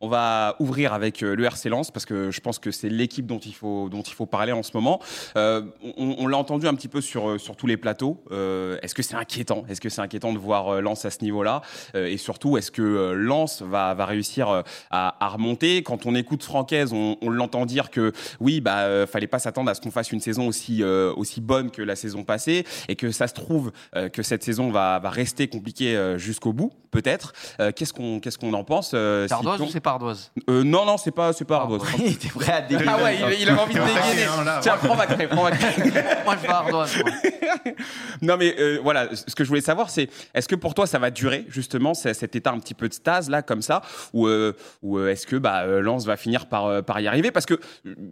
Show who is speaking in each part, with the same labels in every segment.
Speaker 1: on va ouvrir avec le RC Lens parce que je pense que c'est l'équipe dont il faut dont il faut parler en ce moment. on, l'a entendu un petit peu sur sur tous les plateaux. est-ce que c'est inquiétant? Est-ce que c'est inquiétant de voir Lens à ce niveau-là? Et surtout, est-ce que Lens va va réussir à, remonter? Quand on écoute Francaise, on, on l'entend dire que oui, bah fallait pas s'attendre à ce qu'on fasse une saison aussi aussi bonne que la saison passée et que ça se trouve que cette saison va va rester compliquée jusqu'au bout, peut-être. qu'est-ce qu'on qu'est-ce qu'on en pense
Speaker 2: ardoise ou c'est pas ardoise
Speaker 1: Non, non, c'est pas c'est pas ardoise.
Speaker 2: il était prêt à dégainer.
Speaker 1: Ah ouais, il, avait envie de dégainer. Tiens, prends ma crème, prends ma crème.
Speaker 2: moi, je vais ardoise.
Speaker 1: non, mais voilà, ce que je voulais savoir, c'est est-ce que pour toi ça va durer justement cet état un petit peu de stase là, comme ça, ou ou est-ce que bah Lens va finir par par y arriver? Parce que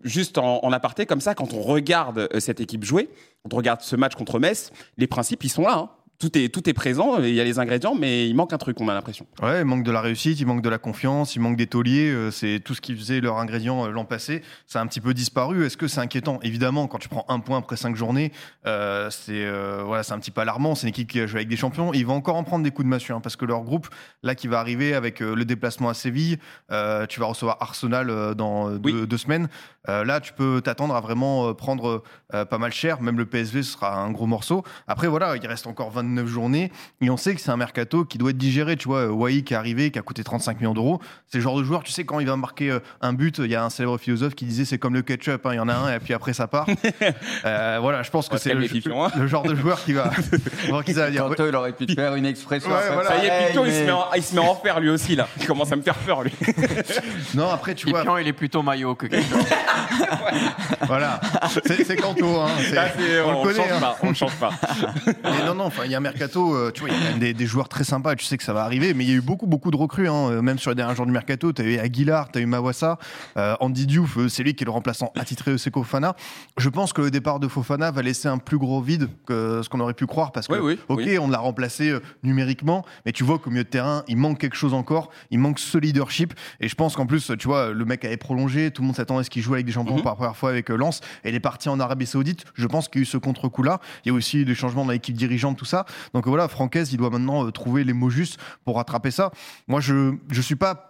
Speaker 1: juste en, en aparté comme ça, quand on regarde cette équipe jouer, quand on regarde ce match contre Metz, les principes ils sont là. Hein tout est, tout est présent, il y a les ingrédients, mais il manque un truc, on a l'impression.
Speaker 3: Ouais, il manque de la réussite, il manque de la confiance, il manque des tauliers. Euh, c'est tout ce qui faisait leurs ingrédients euh, l'an passé. Ça a un petit peu disparu. Est-ce que c'est inquiétant? Évidemment, quand tu prends un point après cinq journées, euh, c'est voilà, c'est un petit peu alarmant. C'est une équipe qui a joué avec des champions. Ils vont encore en prendre des coups de massue, hein, parce que leur groupe, là, qui va arriver avec le déplacement à Séville, tu vas recevoir Arsenal dans deux, semaines. là, tu peux t'attendre à vraiment prendre pas mal cher. Même le PSV, ce sera un gros morceau. Après, voilà, il reste encore 20 neuf journées. Et on sait que c'est un mercato qui doit être digéré. Tu vois, Wai qui est arrivé, qui a coûté 35 millions d'euros. C'est le genre de joueur, tu sais, quand il va marquer euh, un but, il y a un célèbre philosophe qui disait c'est comme le ketchup, hein, il y en a un et puis après ça part. Euh, voilà, je pense que c'est le, genre de joueur qui va.
Speaker 2: qui va dire, il aurait pu faire une expression.
Speaker 1: Ça y est, Piton, il, se met en, il se met en enfer lui aussi, là. Il commence à me faire peur, lui.
Speaker 3: non, après, tu vois.
Speaker 2: Piton, il est plutôt maillot que ketchup.
Speaker 3: voilà. C'est Canto, hein.
Speaker 1: on, on, le connaît. Change hein. pas, on le change pas.
Speaker 3: non, non, il y un mercato, euh, tu vois, il y a quand même des, joueurs très sympas, tu sais que ça va arriver, mais il y a eu beaucoup, beaucoup de recrues, hein, euh, même sur les derniers jours du mercato. Tu as eu Aguilar, tu as eu Mawassa, euh, Andy Diouf, c'est lui qui est le remplaçant attitré de Seko Fofana. Je pense que le départ de Fofana va laisser un plus gros vide que ce qu'on aurait pu croire, parce que, ok, on l'a remplacé numériquement, mais tu vois qu'au milieu de terrain, il manque quelque chose encore, il manque ce leadership, et je pense qu'en plus, tu vois, le mec avait prolongé, tout le monde s'attendait à ce qu'il joue avec des champions mhm. pour la première fois avec Lens, et il est parti en Arabie Saoudite. Je pense qu'il y a eu ce contre-coup-là. Il y a aussi des changements dans l'équipe dirigeante, tout ça. Donc voilà, Francaise, il doit maintenant euh, trouver les mots justes pour rattraper ça. Moi, je ne suis pas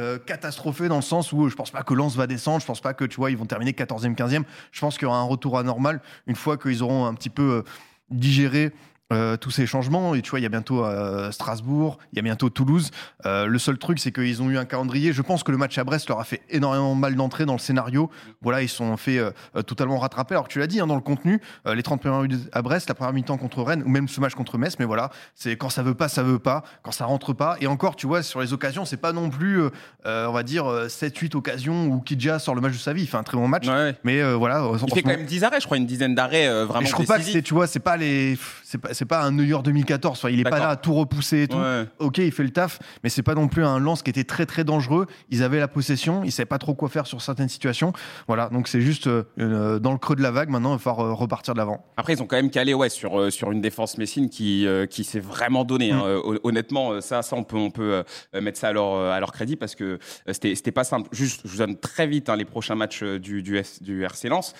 Speaker 3: euh, catastrophé dans le sens où je pense pas que Lens va descendre, je pense pas que tu vois ils vont terminer 14e, 15e. Je pense qu'il y aura un retour à normal une fois qu'ils auront un petit peu euh, digéré euh, tous ces changements. Et tu vois, il y a bientôt euh, Strasbourg, il y a bientôt Toulouse. Euh, le seul truc, c'est qu'ils ont eu un calendrier. Je pense que le match à Brest leur a fait énormément mal d'entrée dans le scénario. Voilà, ils sont fait totalement rattraper. Alors que tu l'as dit hein, dans le contenu, les 30 premières minutes à Brest, la première mi-temps contre Rennes, ou même ce match contre Metz. Mais voilà, c'est quand ça veut pas, ça veut pas. Quand ça rentre pas. Et encore, tu vois, sur les occasions, c'est pas non plus, on va dire, 7-8 occasions où Kidja sort le match de sa vie. Il fait un très bon match. Mais voilà.
Speaker 1: Il fait quand même 10 arrêts, je crois, une dizaine d'arrêts vraiment. je
Speaker 3: crois pas que tu vois, c'est pas les, c'est pas, un New York 2014. il est pas là à tout repousser et tout. Ok, il fait le taf, mais c'est pas non plus un lance qui était très très dangereux. Ils avaient la possession, ils savaient pas trop quoi faire sur certaines situations. Voilà, donc c'est juste euh, dans le creux de la vague. Maintenant, il va falloir euh, repartir de l'avant.
Speaker 1: Après, ils ont quand même calé ouais sur euh, sur une défense Messine qui qui s'est vraiment donné. Hein. Mm. honnêtement, ça, ça on peut on peut mettre ça à leur à leur crédit parce que c'était c'était pas simple. Juste, je vous donne très vite hein, les prochains matchs du du, du RC Lens.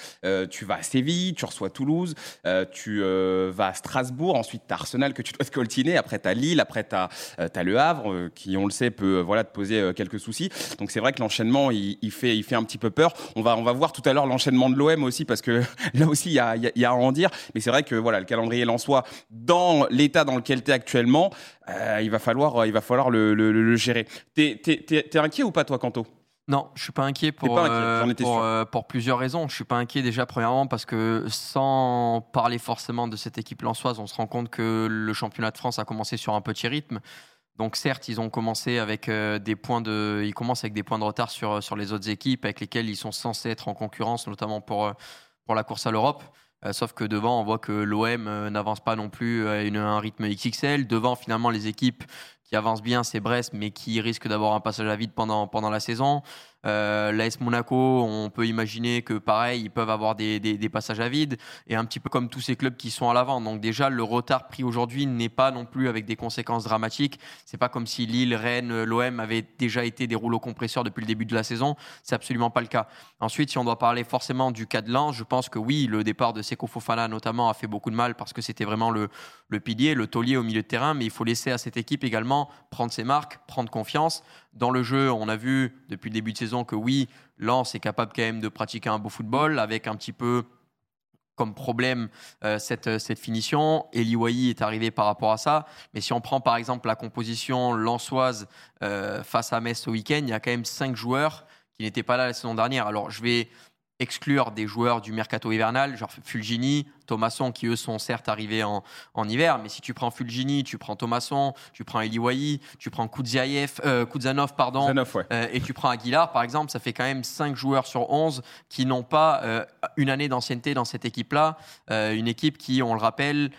Speaker 1: tu vas à Séville, tu reçois Toulouse, tu vas à Strasbourg, ensuite tu Arsenal que tu dois te coltiner. Après, tu as Lille, après, tu as, euh, Le Havre, euh, qui, on le sait, peut euh, voilà, te poser quelques soucis. Donc, c'est vrai que l'enchaînement, il, fait, il fait un petit peu peur. On va, on va voir tout à l'heure l'enchaînement de l'OM aussi, parce que là aussi, il y a, y a, à en dire. Mais c'est vrai que voilà, le calendrier soi dans l'état dans lequel tu es actuellement, il va falloir, il va falloir le, le, gérer. T'es es, inquiet ou pas, toi, Canto
Speaker 2: non, je suis pas inquiet pour, euh, euh, pour, plusieurs raisons. Je suis pas inquiet déjà premièrement parce que sans parler forcément de cette équipe lançoise, on se rend compte que le championnat de France a commencé sur un petit rythme. Donc certes, ils ont commencé avec euh, des points de, ils commencent avec des points de retard sur sur les autres équipes avec lesquelles ils sont censés être en concurrence, notamment pour pour la course à l'Europe. sauf que devant, on voit que l'OM n'avance pas non plus à un rythme XXL. Devant, finalement, les équipes qui avance bien, c'est Brest, mais qui risque d'avoir un passage à vide pendant, pendant la saison. Euh, L'AS Monaco, on peut imaginer que pareil, ils peuvent avoir des, des, passages à vide, et un petit peu comme tous ces clubs qui sont à l'avant. Donc déjà, le retard pris aujourd'hui n'est pas non plus avec des conséquences dramatiques. C'est pas comme si Lille, Rennes, l'OM avaient déjà été des rouleaux compresseurs depuis le début de la saison. C'est absolument pas le cas. Ensuite, si on doit parler forcément du cas de Lens, je pense que oui, le départ de Seko Fofana notamment a fait beaucoup de mal parce que c'était vraiment le, le pilier, le taulier au milieu de terrain, mais il faut laisser à cette équipe également prendre ses marques, prendre confiance. Dans le jeu, on a vu depuis le début de saison que oui, Lens est capable quand même de pratiquer un beau football avec un petit peu comme problème euh, cette, cette finition. Eli est arrivé par rapport à ça. Mais si on prend par exemple la composition lançoise euh, face à Metz ce week-end, il y a quand même cinq joueurs qui n'étaient pas là la saison dernière. Alors je vais exclure des joueurs du mercato hivernal, genre Fulgini, Thomasson, qui eux sont certes arrivés en, en hiver, mais si tu prends Fulgini, tu prends Thomasson, tu prends Eliwayi, tu prends Kudziaev, euh, Kudzanov, pardon, euh, et tu prends Aguilar, par exemple, ça fait quand même 5 joueurs sur 11 qui n'ont pas euh, une année d'ancienneté dans cette équipe-là. une équipe qui, on le rappelle,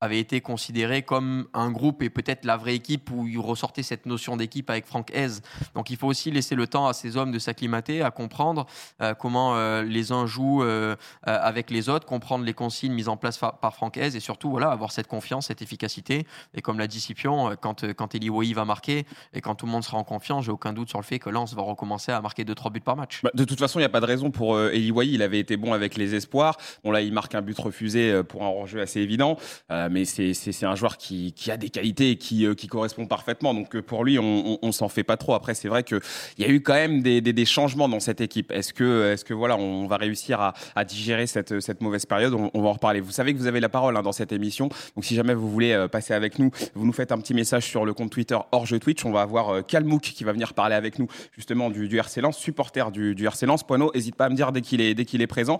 Speaker 2: avait été considéré comme un groupe et peut-être la vraie équipe où il ressortait cette notion d'équipe avec Franck Hez. Donc il faut aussi laisser le temps à ces hommes de s'acclimater, à comprendre euh, comment euh, les uns jouent euh, avec les autres, comprendre les consignes mises en place par Franck Hez et surtout voilà, avoir cette confiance, cette efficacité. Et comme l'a dit Scipion, quand, quand Eli Woi va marquer et quand tout le monde sera en confiance, j'ai aucun doute sur le fait que Lens va recommencer à marquer 2-3 buts par match.
Speaker 1: Bah, de toute façon, il n'y a pas de raison pour Eli Wai. Il avait été bon avec les espoirs. Bon là, il marque un but refusé pour un hors-jeu assez évident mais c'est un joueur qui, qui, a des qualités et qui, euh, qui correspond parfaitement. Donc euh, pour lui, on, on, s'en fait pas trop. Après, c'est vrai qu'il y a eu quand même des, des, changements dans cette équipe. Est-ce que, est-ce que voilà, on va réussir à, digérer cette, cette mauvaise période? On, va en reparler. Vous savez que vous avez la parole hein, dans cette émission. Donc si jamais vous voulez euh, passer avec nous, vous nous faites un petit message sur le compte Twitter hors Twitch. On va avoir Kalmouk qui va venir parler avec nous justement du, du RC Lens, supporter du, du RC Lens. Poineau, n'hésite pas à me dire dès qu'il est, dès est présent.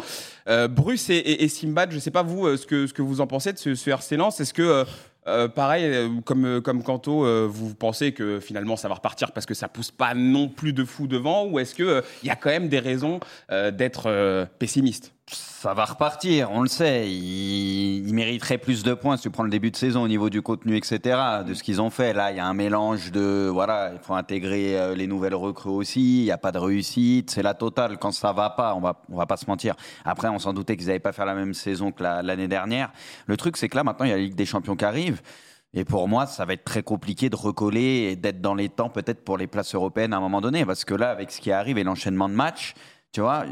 Speaker 1: Bruce et, Simbad, je sais pas vous ce que, ce que vous en pensez de ce, ce RC Est-ce que euh, pareil, euh, comme, euh, comme Kanto, vous pensez que finalement ça va repartir parce que ça pousse pas non plus de fou devant ou est-ce qu'il il y a quand même des raisons d'être pessimiste?
Speaker 4: Ça va repartir, on le sait. Ils, mériteraient plus de points si tu prends le début de saison au niveau du contenu, etc. De ce qu'ils ont fait. Là, il y a un mélange de. Voilà, il faut intégrer euh, les nouvelles recrues aussi. Il n'y a pas de réussite. C'est la totale. Quand ça va pas, on va, on va pas se mentir. Après, on s'en doutait qu'ils n'avaient pas fait la même saison que l'année dernière. Le truc, c'est que là, maintenant, il y a la Ligue des Champions qui arrive. Et pour moi, ça va être très compliqué de recoller et d'être dans les temps peut-être pour les places européennes à un moment donné. Parce que là, avec ce qui arrive et l'enchaînement de matchs, tu vois,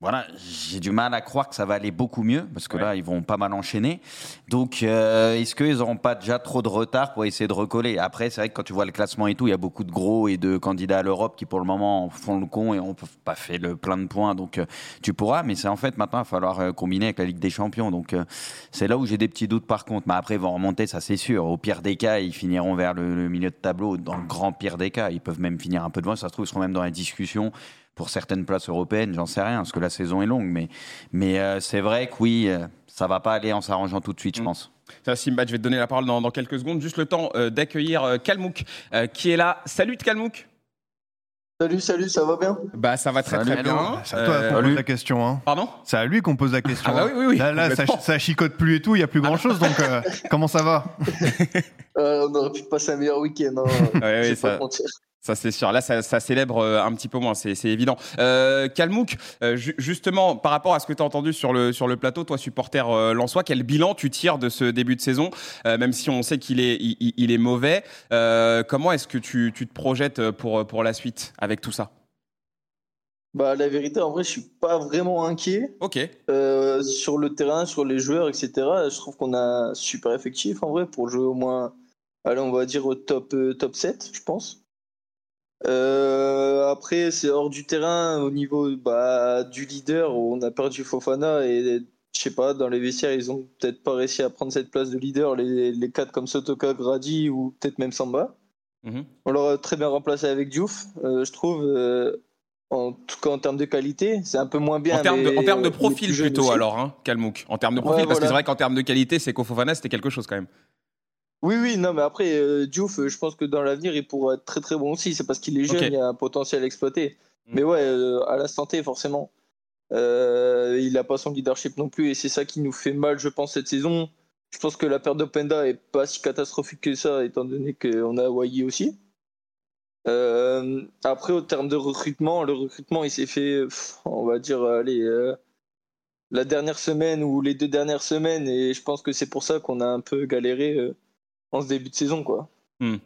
Speaker 4: voilà, j'ai du mal à croire que ça va aller beaucoup mieux parce que là, ils vont pas mal enchaîner. Donc, euh, est-ce qu'ils n'auront pas déjà trop de retard pour essayer de recoller? Après, c'est vrai que quand tu vois le classement et tout, il y a beaucoup de gros et de candidats à l'Europe qui, pour le moment, font le con et n'ont pas fait le plein de points. Donc, euh, tu pourras, mais c'est en fait maintenant, il va falloir euh, combiner avec la Ligue des Champions. Donc, c'est là où j'ai des petits doutes par contre. Mais après, ils vont remonter, ça c'est sûr. Au pire des cas, ils finiront vers le, le, milieu de tableau. Dans le grand pire des cas, ils peuvent même finir un peu devant. Ça se trouve, ils seront même dans la discussion pour certaines places européennes, j'en sais rien, parce que la saison est longue. Mais, mais euh, c'est vrai que oui, euh, ça va pas aller en s'arrangeant tout de suite, je mm. pense.
Speaker 1: Ça, Simba, je vais te donner la parole dans, quelques secondes. Juste le temps euh, d'accueillir Kalmouk, qui est là. Salut Kalmouk
Speaker 5: Salut, salut, ça va bien?
Speaker 1: Bah ça va très très bien.
Speaker 3: C'est à toi qu'on pose la question. Hein.
Speaker 1: Pardon?
Speaker 3: C'est à lui qu'on pose la question.
Speaker 1: Ah bah oui, oui, oui.
Speaker 3: Là, là ça, chicote plus et tout, il n'y a plus grand chose, donc comment ça va?
Speaker 5: On aurait pu passer un meilleur week-end. Hein.
Speaker 1: Ouais, oui, ça... Ça c'est sûr. Là, ça, célèbre euh, un petit peu moins, c'est évident. Euh, Kalmouk, euh, justement, par rapport à ce que tu as entendu sur le, sur le plateau, toi, supporter euh, Lançois, quel bilan tu tires de ce début de saison, même si on sait qu'il est, il, est mauvais Comment est-ce que tu, tu, te projettes pour, pour la suite avec tout ça?
Speaker 5: Bah, la vérité, en vrai, je suis pas vraiment inquiet.
Speaker 1: Ok.
Speaker 5: sur le terrain, sur les joueurs, etc. Je trouve qu'on a super effectif, en vrai, pour jouer au moins, allez, on va dire au top, top 7, je pense. Euh, après, c'est hors du terrain au niveau bah, du leader. On a perdu Fofana et je sais pas, dans les vestiaires, ils ont peut-être pas réussi à prendre cette place de leader, les, les quatre comme Sotoka, Grady ou peut-être même Samba. Mhm. On l'aurait très bien remplacé avec Diouf, euh, je trouve. Euh, en tout cas, en termes de qualité, c'est un peu moins bien.
Speaker 1: En termes de, en termes de profil plutôt, alors, hein, Kalmouk. En termes de profil, parce que c'est vrai qu'en termes de qualité, c'est Fofana, c'était quelque chose quand même.
Speaker 5: Oui, oui, non, mais après, euh, Diouf, euh, je pense que dans l'avenir, il pourra être très très bon aussi. C'est parce qu'il est jeune, il y a un potentiel exploité. Mm. Mais ouais, euh, à la santé, forcément. il n'a pas son leadership non plus, et c'est ça qui nous fait mal, je pense, cette saison. Je pense que la perte d'Openda est pas si catastrophique que ça, étant donné qu'on a Hawaii aussi. après, au terme de recrutement, le recrutement, il s'est fait, on va dire, allez, la dernière semaine ou les deux dernières semaines, et je pense que c'est pour ça qu'on a un peu galéré en ce début de saison, quoi.
Speaker 1: Hmm.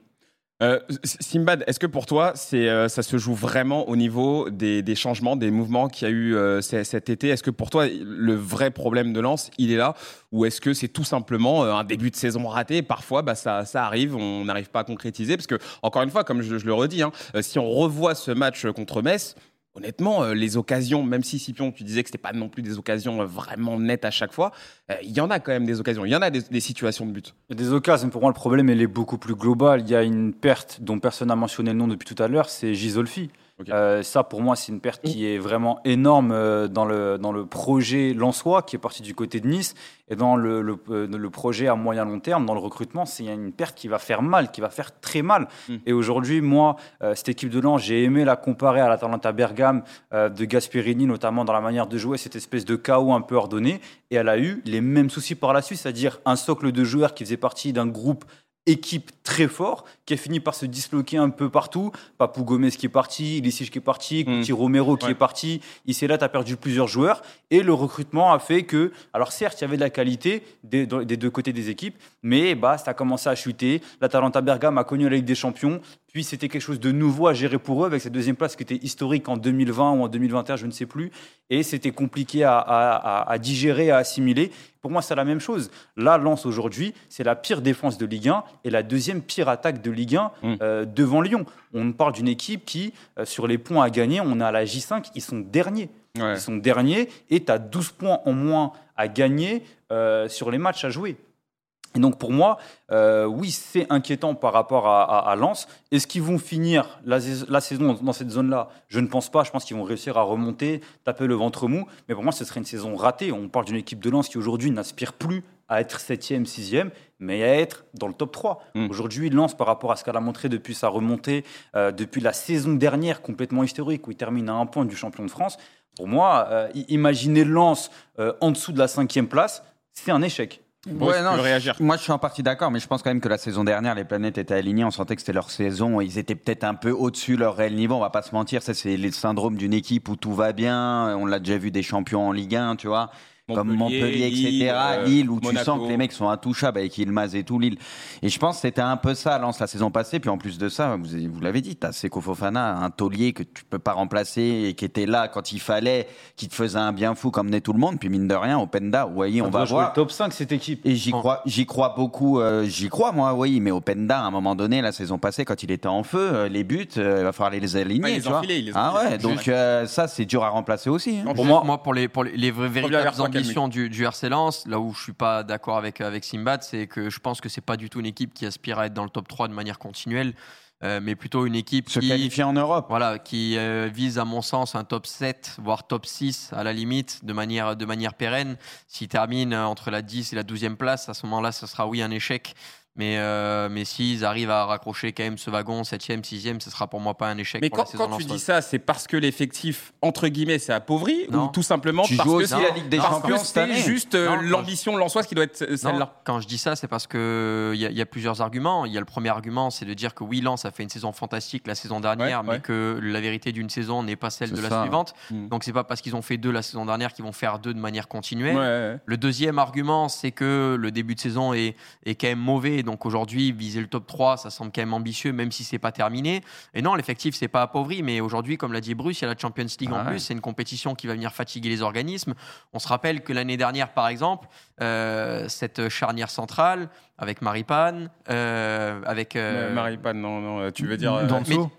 Speaker 1: Euh, Simbad, est-ce que pour toi, euh, ça se joue vraiment au niveau des, changements, des mouvements qu'il y a eu euh, cet été? Est-ce que pour toi, le vrai problème de lance, il est là? Ou est-ce que c'est tout simplement un début de saison raté? Parfois, bah, ça, ça arrive, on n'arrive pas à concrétiser. Parce que, encore une fois, comme je, le redis, hein, si on revoit ce match contre Metz, honnêtement, euh, les occasions, même si Scipion, tu disais que c'était pas non plus des occasions euh, vraiment nettes à chaque fois, euh, il y en a quand même des occasions, il y en a des, situations de but.
Speaker 6: Des occasions, pour moi le problème il est beaucoup plus global. Il y a une perte dont personne n'a mentionné le nom depuis tout à l'heure, c'est Gisolfi. Euh, ça, pour moi, c'est une perte qui est vraiment énorme euh, dans, le, dans le projet Lensois, qui est parti du côté de Nice, et dans le, le, euh, projet à moyen long terme, dans le recrutement, c'est une perte qui va faire mal, qui va faire très mal. Hmm. Et aujourd'hui, moi, cette équipe de Lens, j'ai aimé la comparer à l'Atalanta Bergame de Gasperini, notamment dans la manière de jouer, cette espèce de chaos un peu ordonné. Et elle a eu les mêmes soucis par la suite, c'est-à-dire un socle de joueurs qui faisait partie d'un groupe équipe très fort qui a fini par se disloquer un peu partout. Papou Gomez qui est parti, Lissich qui est parti, Couti mm. Romero qui est parti. Ici là, tu as perdu plusieurs joueurs. Et le recrutement a fait que, alors certes, il y avait de la qualité des, deux côtés des équipes, mais bah, ça a commencé à chuter. L'Atalanta Bergame a connu la Ligue des Champions. Puis c'était quelque chose de nouveau à gérer pour eux avec cette deuxième place qui était historique en 2020 ou en 2021, je ne sais plus. Et c'était compliqué à, à, digérer, à assimiler. Pour moi, c'est la même chose. Là, Lens aujourd'hui, c'est la pire défense de Ligue 1 et la deuxième pire attaque de Ligue 1 mm. euh, devant Lyon. On parle d'une équipe qui, euh, sur les points à gagner, on a la J5, ils sont derniers. Ils sont derniers et tu as 12 points en moins à gagner euh, sur les matchs à jouer. Et donc pour moi, euh, oui, c'est inquiétant par rapport à, à, Lens. Est-ce qu'ils vont finir la, saison dans cette zone-là? Je ne pense pas. Je pense qu'ils vont réussir à remonter, taper le ventre mou. Mais pour moi, ce serait une saison ratée. On parle d'une équipe de Lens qui aujourd'hui n'aspire plus à être 7e, 6e, mais à être dans le top 3. Hmm. Aujourd'hui, Lens, par rapport à ce qu'elle a montré depuis sa remontée, euh, depuis la saison dernière complètement historique, où il termine à un point du champion de France, pour moi, euh, imaginer Lens en dessous de la cinquième place, c'est un échec.
Speaker 4: Ouais, non, réagir. moi je suis en partie d'accord, mais je pense quand même que la saison dernière, les planètes étaient alignées, on sentait que c'était leur saison, ils étaient peut-être un peu au-dessus de leur réel niveau, on va pas se mentir, ça c'est le syndrome d'une équipe où tout va bien, on l'a déjà vu des champions en Ligue 1, tu vois comme Montpellier, etc., euh, Lille, où tu sens que les mecs sont intouchables avec Ilmaz et tout, Lille. Et je pense que c'était un peu ça, Lance, la saison passée. Puis en plus de ça, vous, vous l'avez dit, tu as Seko Fofana, un taulier que tu peux pas remplacer et qui était là quand il fallait, qui te faisait un bien fou comme tout le monde. Puis mine de rien, Openda, vous voyez, on, va voir.
Speaker 6: top 5 cette équipe.
Speaker 4: Et j'y crois, j'y crois beaucoup, euh, j'y crois moi, oui, mais Openda, à un moment donné, la saison passée, quand il était en feu, euh, les buts, il va falloir les aligner. tu vois. ah ouais, donc ça, c'est dur à remplacer aussi.
Speaker 2: Hein. Pour moi, moi, pour les, pour les, véritables ambitions du, du là où je suis pas d'accord avec, avec Simbat, c'est que je pense que c'est pas du tout une équipe qui aspire à être dans le top 3 de manière continuelle. Euh, mais plutôt une équipe
Speaker 4: se qui en Europe.
Speaker 2: Voilà, qui euh, vise à mon sens un top 7 voire top 6 à la limite de manière de manière pérenne. S'il termine entre la 10 et la 12e place, à ce moment-là, ce sera oui un échec. Mais, euh, mais s'ils arrivent à raccrocher quand même ce wagon 7e, 6e, ce sera pour moi pas un échec.
Speaker 1: Mais quand, quand tu dis ça, c'est parce que l'effectif, entre guillemets, c'est appauvri ou tout simplement parce que c'est la Ligue des Champions C'est juste euh, l'ambition de l'Ansoise qui doit être euh, celle-là.
Speaker 2: Quand je dis ça, c'est parce qu'il y, y, a plusieurs arguments. Il y a le premier argument, c'est de dire que oui, Lens a fait une saison fantastique la saison dernière, mais que la vérité d'une saison n'est pas celle de la suivante. Hmm. Donc c'est pas parce qu'ils ont fait deux la saison dernière qu'ils vont faire deux de manière continuelle. Le deuxième argument, c'est que le début de saison est, est quand même mauvais donc aujourd'hui, viser le top 3, ça semble quand même ambitieux, même si c'est pas terminé. Et non, l'effectif, c'est pas appauvri, mais aujourd'hui, comme l'a dit Bruce, il y a la Champions League en plus. C'est une compétition qui va venir fatiguer les organismes. On se rappelle que l'année dernière, par exemple, euh, cette charnière centrale avec Maripane, euh, avec
Speaker 1: euh, Maripane, non, non, tu veux dire
Speaker 3: Danso,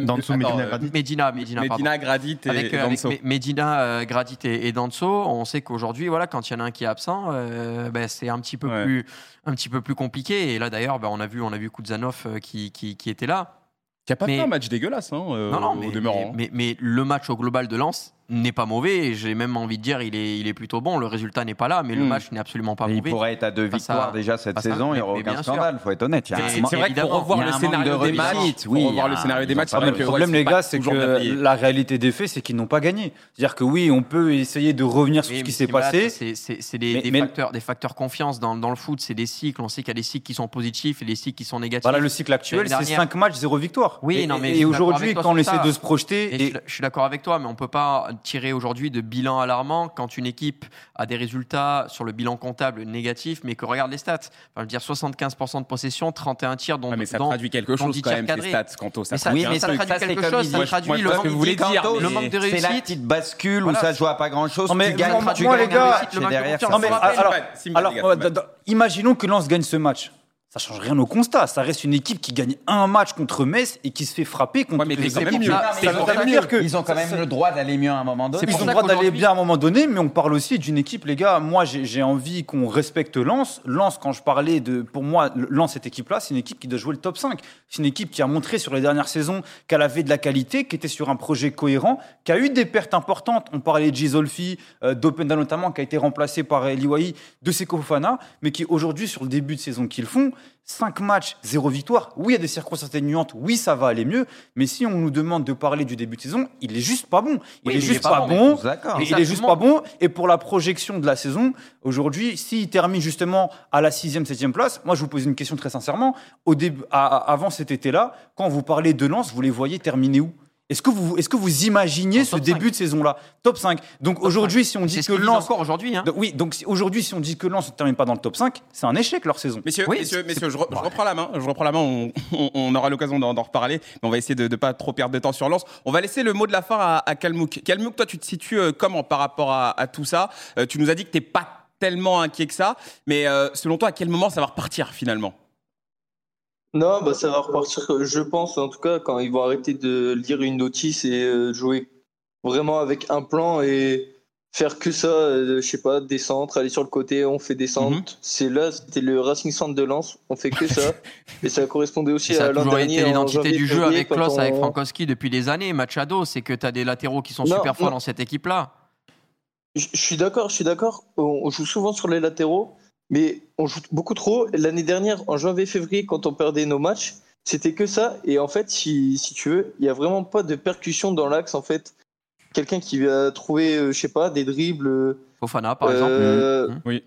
Speaker 3: Danso, Medina Gradit,
Speaker 2: Medina, Medina,
Speaker 1: Medina Gradit et,
Speaker 2: avec,
Speaker 1: Danso.
Speaker 2: Medina Gradit et, Danso, on sait qu'aujourd'hui, voilà, quand il y en a un qui est absent, ben, c'est un petit peu plus, un petit peu plus compliqué. Et là, d'ailleurs, ben, on a vu, on a vu Kuzanov qui, qui, qui était là.
Speaker 1: Il n'y a pas fait un match dégueulasse, hein, non, non,
Speaker 2: mais,
Speaker 1: demeurant.
Speaker 2: Mais, mais, le match au global de Lens, n'est pas mauvais. J'ai même envie de dire il est, il est plutôt bon. Le résultat n'est pas là, mais le hmm. match n'est absolument pas mauvais.
Speaker 4: Il pourrait être à deux victoires déjà cette saison. Il n'y aucun scandale. Il faut être honnête.
Speaker 1: C'est vrai pour revoir le scénario des matchs, oui, revoir le scénario des matchs,
Speaker 6: le problème, les gars, c'est que la réalité des faits, c'est qu'ils n'ont pas gagné. C'est-à-dire que oui, on peut essayer de revenir sur ce qui s'est passé.
Speaker 2: C'est des facteurs, des facteurs confiance dans le foot. C'est des cycles. On sait qu'il y a des cycles qui sont positifs et des cycles qui sont négatifs.
Speaker 6: Voilà, le cycle actuel, c'est 5 matchs, 0 victoire.
Speaker 2: Oui, non, mais
Speaker 6: et aujourd'hui, quand on essaie de se projeter,
Speaker 2: je suis d'accord avec toi, mais on peut pas tirer aujourd'hui de bilan alarmant quand une équipe a des résultats sur le bilan comptable négatif, mais que regarde les stats. Enfin, je veux dire 75% de possession, 31 tirs, dont.
Speaker 1: mais ça traduit quelque chose quand même, ces stats, quant
Speaker 2: ça, ça, oui, mais ça, traduit quelque chose, ça traduit le, manque,
Speaker 4: le manque de réussite. C'est la petite bascule où ça joue à pas grand chose.
Speaker 6: Mais tu gagnes, moi, les gars, alors, imaginons que Lens gagne ce match ça change rien au constat. Ça reste une équipe qui gagne un match contre Metz et qui se fait frapper contre
Speaker 4: ouais, mais les équipes. Ils ont quand même le droit d'aller mieux à un moment donné.
Speaker 6: Ils ont le droit d'aller bien à un moment donné, mais on parle aussi d'une équipe, les gars. Moi, j'ai envie qu'on respecte Lens. Lens, quand je parlais de, pour moi, Lens cette équipe-là, c'est une équipe qui doit jouer le top 5. C'est une équipe qui a montré sur les dernières saisons qu'elle avait de la qualité, qui était sur un projet cohérent, qui a eu des pertes importantes. On parlait de Gizolfi, euh, d'Openda notamment, qui a été remplacé par Eliwahi, de Sekofana, mais qui aujourd'hui, sur le début de saison qu'ils font, 5 matchs, 0 victoire. Oui, il y a des circonstances atténuantes. Oui, ça va aller mieux. Mais si on nous demande de parler du début de saison, il est juste pas bon. Il est juste pas, bon. il est juste pas bon. Et pour la projection de la saison, aujourd'hui, s'il termine justement à la 6e, 7e place, moi, je vous pose une question très sincèrement. Au début, avant cet été-là, quand vous parlez de Lens, vous les voyez terminer où? Est-ce que vous, est-ce que vous imaginez ce début de saison-là? Top 5. Donc aujourd'hui, si on dit que Lens
Speaker 2: encore aujourd'hui, hein.
Speaker 6: oui. Donc aujourd'hui, si on dit que Lens ne termine pas dans le top 5, c'est un échec leur saison.
Speaker 1: Messieurs, messieurs, messieurs je, reprends la main. Je reprends la main. On, aura l'occasion d'en reparler, mais on va essayer de ne pas trop perdre de temps sur Lens. On va laisser le mot de la fin à, à Kalmouk. Kalmouk, toi, tu te situes euh, comment par rapport à, tout ça? Euh, Tu nous as dit que t'es pas tellement inquiet que ça, mais euh, selon toi, à quel moment ça va repartir finalement?
Speaker 5: Non, bah ça va repartir, je pense, en tout cas, quand ils vont arrêter de lire une notice et euh, jouer vraiment avec un plan et faire que ça, euh, je sais pas, des centres, aller sur le côté, on fait des centres. Mhm. C'est là, c'était le Racing Centre de Lens, on fait que ça. et ça correspondait aussi à l'an dernier.
Speaker 2: l'identité du jeu avec Klos, avec Frankowski depuis des années, Machado, c'est que tu as des latéraux qui sont super forts dans cette équipe-là.
Speaker 5: Je suis d'accord, je suis d'accord. On joue souvent sur les latéraux. Mais on joue beaucoup trop. L'année dernière, en janvier-février, quand on perdait nos matchs, c'était que ça. Et en fait, si, si tu veux, il n'y a vraiment pas de percussion dans l'axe. En fait, quelqu'un qui va trouver, euh, je sais pas, des dribbles. Euh,
Speaker 2: Fofana, par exemple. Euh,
Speaker 1: mmh. Oui.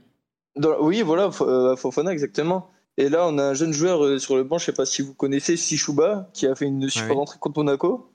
Speaker 5: oui, voilà, Fofana, exactement. Et là, on a un jeune joueur sur le banc, je sais pas si vous connaissez, Sishuba, qui a fait une super entrée contre Monaco.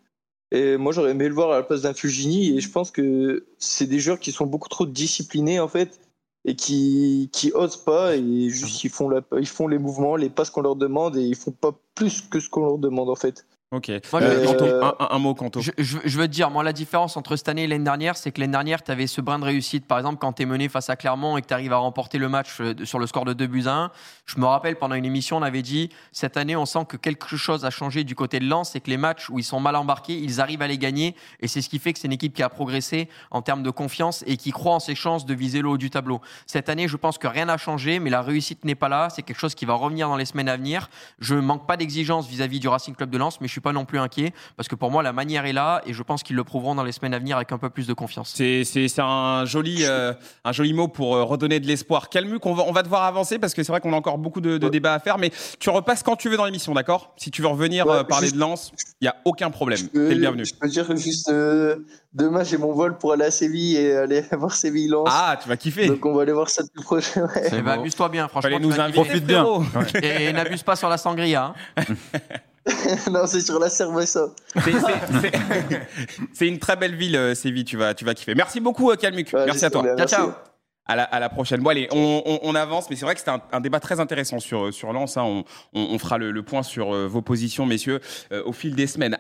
Speaker 5: Et moi, j'aurais aimé le voir à la place d'un Fujini. Et je pense que c'est des joueurs qui sont beaucoup trop disciplinés, en fait, et qui qui osent pas et juste ils font la, ils font les mouvements, les passes qu'on leur demande et ils font pas plus que ce qu'on leur demande en fait.
Speaker 1: Ok. Euh, un, mot, Kanto.
Speaker 2: Je, je, veux te dire, moi, la différence entre cette année et l'année dernière, c'est que l'année dernière, tu avais ce brin de réussite. Par exemple, quand tu es mené face à Clermont et que tu arrives à remporter le match euh, sur le score de 2 buts à 1. Je me rappelle, pendant une émission, on avait dit cette année, on sent que quelque chose a changé du côté de Lens et que les matchs où ils sont mal embarqués, ils arrivent à les gagner. Et c'est ce qui fait que c'est une équipe qui a progressé en termes de confiance et qui croit en ses chances de viser le haut du tableau. Cette année, je pense que rien n'a changé, mais la réussite n'est pas là. C'est quelque chose qui va revenir dans les semaines à venir. Je manque pas d'exigence vis-à-vis du Racing Club de Lens, mais je suis pas non plus inquiet parce que pour moi, la manière est là et je pense qu'ils le prouveront dans les semaines à venir avec un peu plus de confiance.
Speaker 1: C'est un joli, euh, un joli mot pour euh, redonner de l'espoir. Calmu, on va, on va devoir avancer parce que c'est vrai qu'on a encore beaucoup de, débats à faire, mais tu repasses quand tu veux dans l'émission, d'accord? Si tu veux revenir euh, parler de Lens, il n'y a aucun problème. T'es le bienvenu.
Speaker 5: Je peux dire juste demain, j'ai mon vol pour aller à Séville et aller voir Séville-Lens.
Speaker 1: Ah, tu vas kiffer.
Speaker 5: Donc on va aller voir ça tout prochain. Ouais.
Speaker 2: Amuse-toi bien, franchement.
Speaker 1: nous inviter. bien.
Speaker 2: Et, n'abuse pas sur la sangria. Hein.
Speaker 5: non, c'est sur la cerveza.
Speaker 1: C'est une très belle ville, euh, Séville. Tu vas, tu vas kiffer. Merci beaucoup, Kalmuk. Euh, merci à toi.
Speaker 2: Ciao, ciao.
Speaker 1: À la, à la, prochaine. Bon, allez, on, on, avance, mais c'est vrai que c'était un, débat très intéressant sur, sur Lens. Hein. On, on, fera le, le, point sur euh, vos positions, messieurs, au fil des semaines.